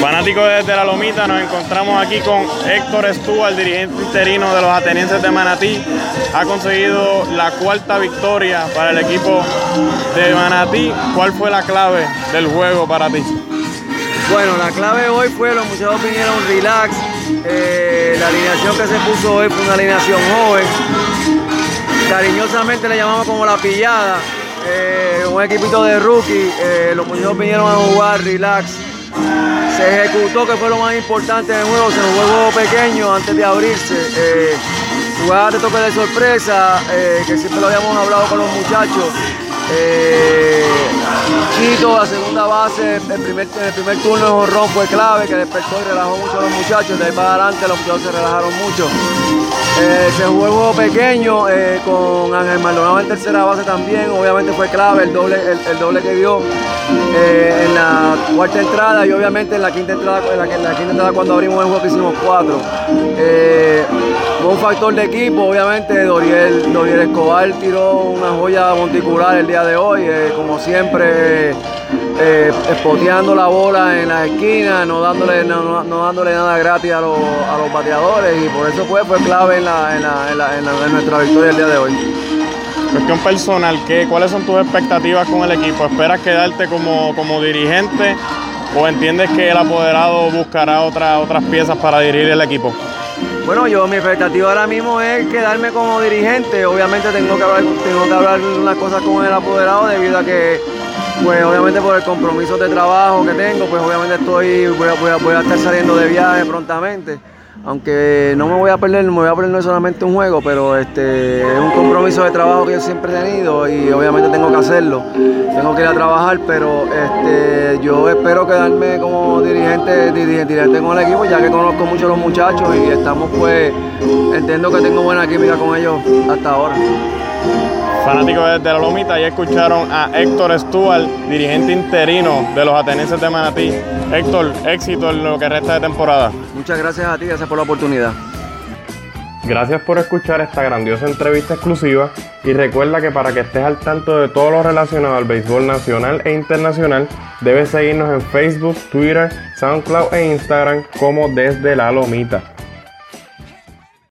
Fanáticos desde la Lomita, nos encontramos aquí con Héctor Stuart, dirigente interino de los atenienses de Manatí. Ha conseguido la cuarta victoria para el equipo de Manatí. ¿Cuál fue la clave del juego para ti? Bueno, la clave hoy fue los muchachos vinieron relax. Eh, la alineación que se puso hoy fue una alineación joven. Cariñosamente le llamamos como la pillada. Eh, un equipito de rookie. Eh, los muchachos vinieron a jugar relax se ejecutó, que fue lo más importante del juego, se jugó juego pequeño antes de abrirse. Eh, de toque de sorpresa, eh, que siempre lo habíamos hablado con los muchachos. Eh, Chito, la segunda base, el primer, el primer turno de Jorrón fue clave, que despertó y relajó mucho a los muchachos. De ahí para adelante los muchachos se relajaron mucho. Eh, se jugó el juego pequeño eh, con Ángel Maldonado en tercera base también. Obviamente fue clave el doble, el, doble que dio la cuarta entrada y obviamente en la quinta entrada, en la, quinta entrada cuando abrimos el juego que hicimos cuatro. fue un factor de equipo, obviamente Doriel, Doriel Escobar tiró una joya monticular el día de hoy, como siempre eh, espoteando la bola en la esquina, no dándole, no, dándole nada gratis a los, bateadores y por eso fue, fue clave en, nuestra victoria el día de hoy. Cuestión personal, ¿qué, ¿cuáles son tus expectativas con el equipo? ¿Esperas quedarte como, como dirigente o entiendes que el apoderado buscará otra, otras piezas para dirigir el equipo? Bueno, yo mi expectativa ahora mismo es quedarme como dirigente. Obviamente tengo que hablar, tengo que hablar unas cosas con el apoderado debido a que pues obviamente por el compromiso de trabajo que tengo, pues obviamente estoy, voy a, estar saliendo de viaje prontamente. Aunque no me voy a perder, me voy a perder no solamente un juego, pero este, es un compromiso de trabajo que yo siempre he tenido y obviamente tengo que hacerlo. Tengo que ir a trabajar, pero este, yo espero quedarme como dirigente, dirigente, dirigente con el equipo, ya que conozco mucho a los muchachos y estamos pues, entiendo que tengo buena química con ellos hasta ahora. Fanáticos desde la Lomita, ya escucharon a Héctor Stuart, dirigente interino de los Atenenses de Manatí. Héctor, éxito en lo que resta de temporada. Muchas gracias a ti, gracias por la oportunidad. Gracias por escuchar esta grandiosa entrevista exclusiva y recuerda que para que estés al tanto de todo lo relacionado al béisbol nacional e internacional, debes seguirnos en Facebook, Twitter, SoundCloud e Instagram como desde la Lomita.